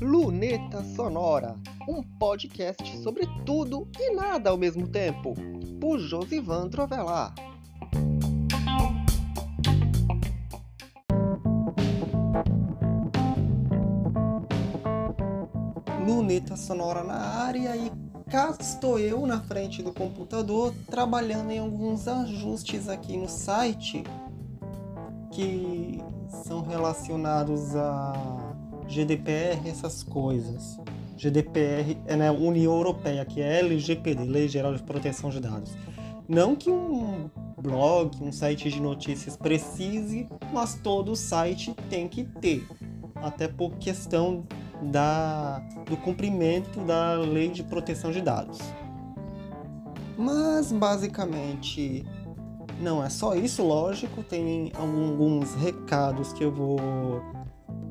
Luneta Sonora, um podcast sobre tudo e nada ao mesmo tempo, por Josivan Trovelar. Luneta Sonora na área e cá estou eu na frente do computador trabalhando em alguns ajustes aqui no site que são relacionados a GDPR, essas coisas. GDPR é na né, União Europeia, que é LGPD, Lei Geral de Proteção de Dados. Não que um blog, um site de notícias precise, mas todo site tem que ter. Até por questão da, do cumprimento da lei de proteção de dados. Mas basicamente não é só isso, lógico, tem alguns recados que eu vou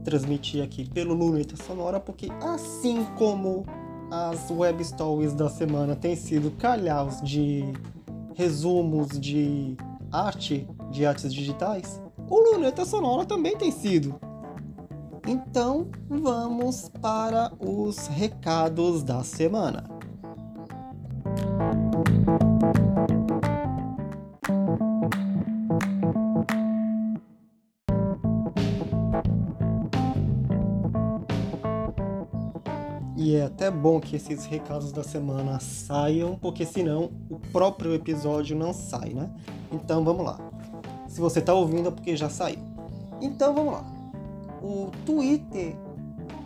transmitir aqui pelo Luneta Sonora, porque assim como as web stories da semana têm sido calhaus de resumos de arte, de artes digitais, o Luneta Sonora também tem sido. Então, vamos para os recados da semana. Até bom que esses recados da semana saiam, porque senão o próprio episódio não sai, né? Então vamos lá. Se você está ouvindo é porque já saiu. Então vamos lá o Twitter,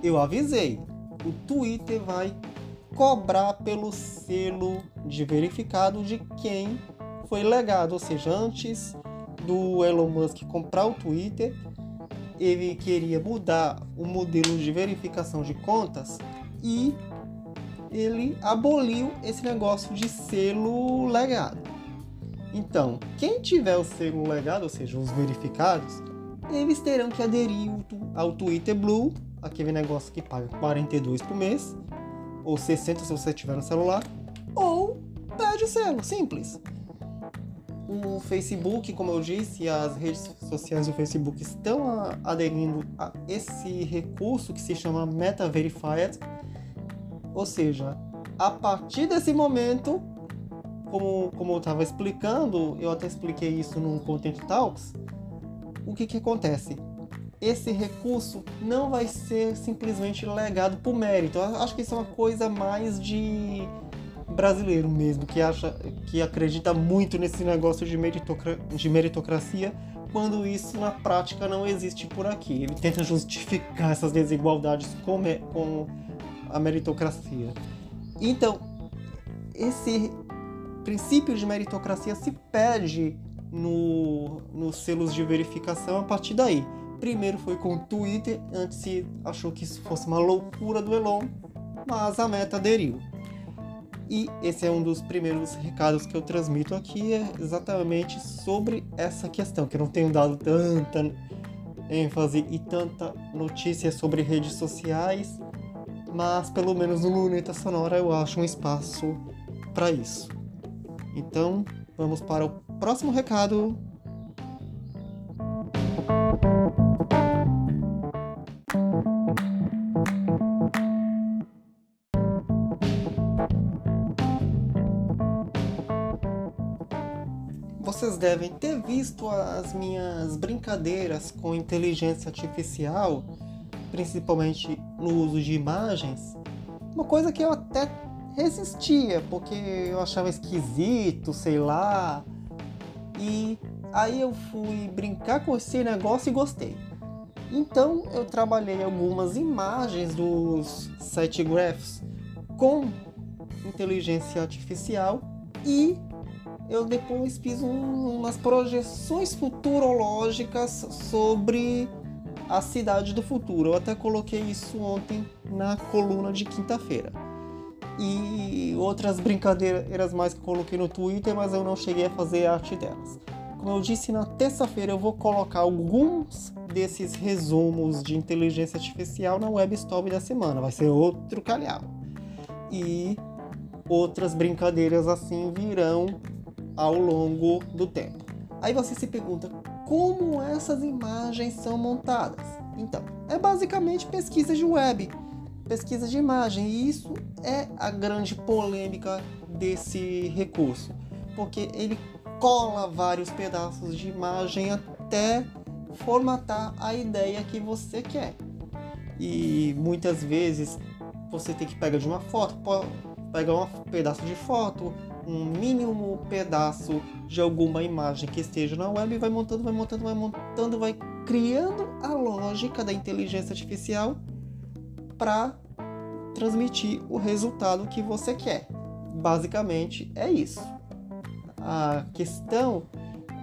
eu avisei, o Twitter vai cobrar pelo selo de verificado de quem foi legado, ou seja, antes do Elon Musk comprar o Twitter, ele queria mudar o modelo de verificação de contas e ele aboliu esse negócio de selo legado. Então, quem tiver o selo legado, ou seja, os verificados, eles terão que aderir ao Twitter Blue, aquele negócio que paga 42 por mês, ou 60 se você tiver no celular, ou perde o selo, simples. O Facebook, como eu disse, as redes sociais do Facebook estão aderindo a esse recurso que se chama Meta Verified, ou seja, a partir desse momento, como, como eu estava explicando, eu até expliquei isso no Content Talks, o que, que acontece? Esse recurso não vai ser simplesmente legado por mérito. Eu acho que isso é uma coisa mais de brasileiro mesmo, que acha que acredita muito nesse negócio de, meritocra de meritocracia, quando isso na prática não existe por aqui. Ele tenta justificar essas desigualdades com, com a meritocracia. Então, esse princípio de meritocracia se perde no, nos selos de verificação a partir daí. Primeiro foi com o Twitter, antes se achou que isso fosse uma loucura do Elon, mas a meta aderiu. E esse é um dos primeiros recados que eu transmito aqui, é exatamente sobre essa questão, que eu não tenho dado tanta ênfase e tanta notícia sobre redes sociais, mas pelo menos no Luneta Sonora eu acho um espaço para isso. Então, vamos para o próximo recado. Devem ter visto as minhas brincadeiras com inteligência artificial, principalmente no uso de imagens. Uma coisa que eu até resistia, porque eu achava esquisito, sei lá, e aí eu fui brincar com esse negócio e gostei. Então eu trabalhei algumas imagens dos site graphs com inteligência artificial e eu depois fiz um, umas projeções futurológicas sobre a cidade do futuro. Eu até coloquei isso ontem na coluna de quinta-feira. E outras brincadeiras mais que coloquei no Twitter, mas eu não cheguei a fazer arte delas. Como eu disse, na terça-feira eu vou colocar alguns desses resumos de inteligência artificial na web stop da semana. Vai ser outro calhau. E outras brincadeiras assim virão ao longo do tempo. Aí você se pergunta como essas imagens são montadas. Então, é basicamente pesquisa de web, pesquisa de imagem, e isso é a grande polêmica desse recurso, porque ele cola vários pedaços de imagem até formatar a ideia que você quer. E muitas vezes você tem que pegar de uma foto, pegar um pedaço de foto, um mínimo pedaço de alguma imagem que esteja na web e vai montando, vai montando, vai montando, vai criando a lógica da inteligência artificial para transmitir o resultado que você quer. Basicamente é isso. A questão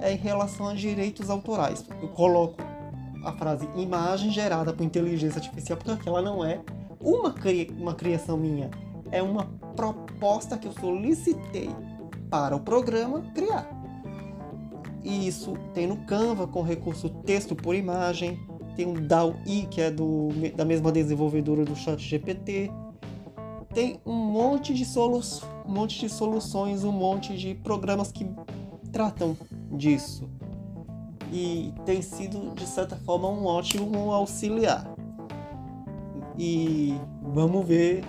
é em relação a direitos autorais. Eu coloco a frase imagem gerada por inteligência artificial porque aquela não é uma, cri uma criação minha, é uma proposta que eu solicitei para o programa criar. E isso tem no Canva com recurso texto por imagem, tem o DAL-I que é do, da mesma desenvolvedora do ChatGPT, tem um monte de solu um monte de soluções, um monte de programas que tratam disso. E tem sido, de certa forma, um ótimo auxiliar. E vamos ver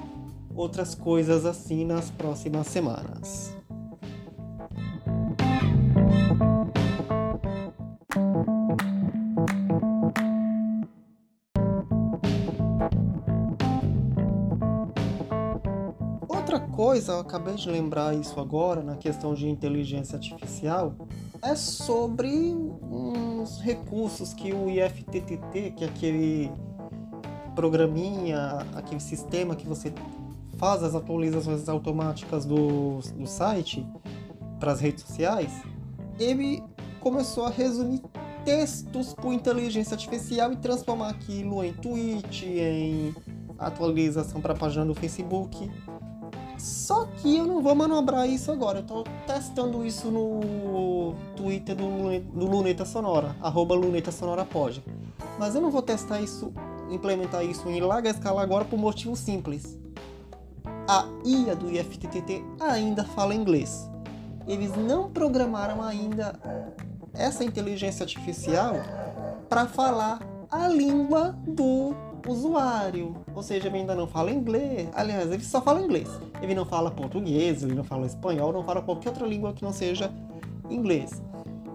outras coisas assim nas próximas semanas. coisa, eu acabei de lembrar isso agora, na questão de inteligência artificial, é sobre uns recursos que o IFTTT, que é aquele programinha, aquele sistema que você faz as atualizações automáticas do, do site para as redes sociais, ele começou a resumir textos por inteligência artificial e transformar aquilo em tweet, em atualização para a página do Facebook. Só que eu não vou manobrar isso agora. Eu tô testando isso no Twitter do, do Luneta Sonora, arroba Luneta Sonora pode. Mas eu não vou testar isso, implementar isso em larga escala agora por motivo simples. A IA do IFTTT ainda fala inglês. Eles não programaram ainda essa inteligência artificial para falar a língua do usuário. Ou seja, ele ainda não fala inglês. Aliás, ele só fala inglês. Ele não fala português, ele não fala espanhol, não fala qualquer outra língua que não seja inglês.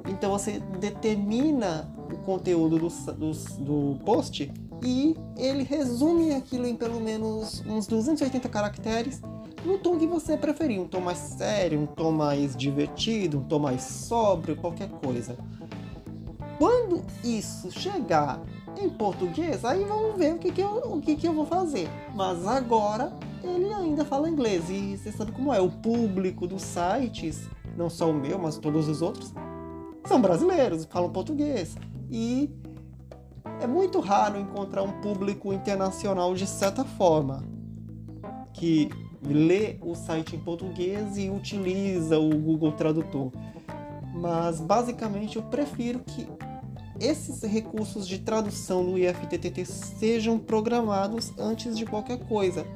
Então você determina o conteúdo do, do, do post e ele resume aquilo em pelo menos uns 280 caracteres no tom que você preferir, um tom mais sério, um tom mais divertido, um tom mais sóbrio, qualquer coisa. Quando isso chegar em português, aí vamos ver o que, que, eu, o que, que eu vou fazer. Mas agora ele ainda fala inglês. E você sabe como é, o público dos sites, não só o meu, mas todos os outros, são brasileiros, falam português. E é muito raro encontrar um público internacional de certa forma que lê o site em português e utiliza o Google Tradutor. Mas basicamente eu prefiro que esses recursos de tradução do IFTTT sejam programados antes de qualquer coisa.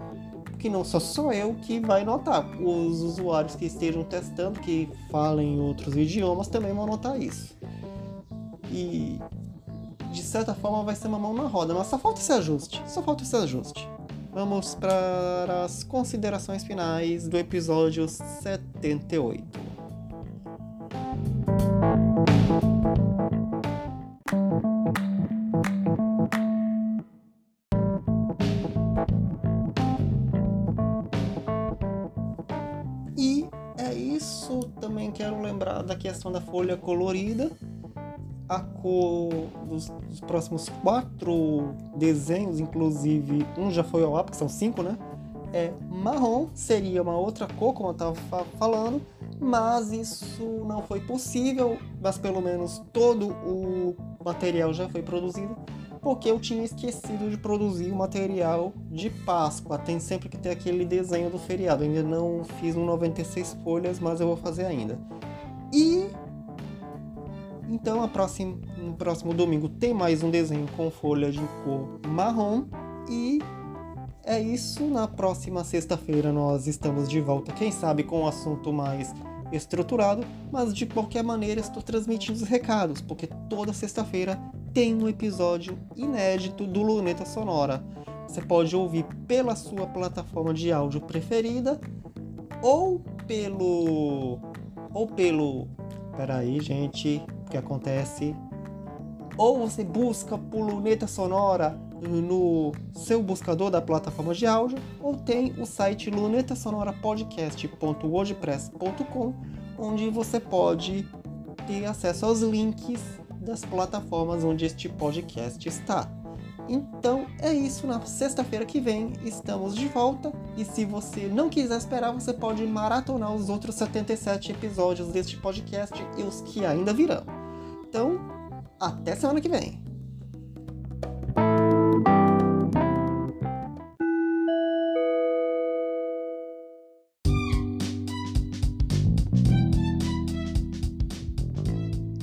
Porque não só sou eu que vai notar, os usuários que estejam testando, que falem outros idiomas, também vão notar isso. E de certa forma vai ser uma mão na roda, mas só falta esse ajuste, só falta esse ajuste. Vamos para as considerações finais do episódio 78. quero lembrar da questão da folha colorida. A cor dos, dos próximos quatro desenhos, inclusive um já foi ao ar, porque são cinco, né? É marrom, seria uma outra cor, como eu estava falando, mas isso não foi possível, mas pelo menos todo o material já foi produzido porque eu tinha esquecido de produzir o material de Páscoa. Tem sempre que ter aquele desenho do feriado. Eu ainda não fiz um 96 folhas, mas eu vou fazer ainda. E então próxima, no próximo domingo tem mais um desenho com folha de cor marrom e é isso. Na próxima sexta-feira nós estamos de volta, quem sabe com um assunto mais estruturado, mas de qualquer maneira estou transmitindo os recados, porque toda sexta-feira tem um episódio inédito do Luneta Sonora. Você pode ouvir pela sua plataforma de áudio preferida ou pelo ou pelo Peraí, gente, que acontece? Ou você busca por Luneta Sonora no seu buscador da plataforma de áudio, ou tem o site lunetasonorapodcast.wordpress.com, onde você pode ter acesso aos links das plataformas onde este podcast está. Então é isso, na sexta-feira que vem estamos de volta. E se você não quiser esperar, você pode maratonar os outros 77 episódios deste podcast e os que ainda virão. Então, até semana que vem!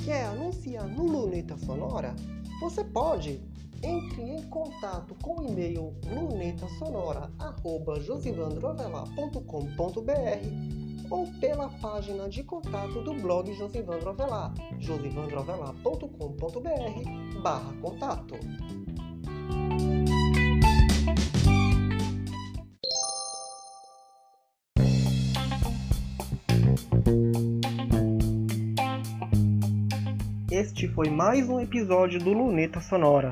Quer anunciar no Luneta Sonora? Você pode! Entre em contato com o e-mail lunetasonora.josivandroavelar.com.br ou pela página de contato do blog Josivandro Avelar, josivandroavelar.com.br barra contato. Este foi mais um episódio do Luneta Sonora.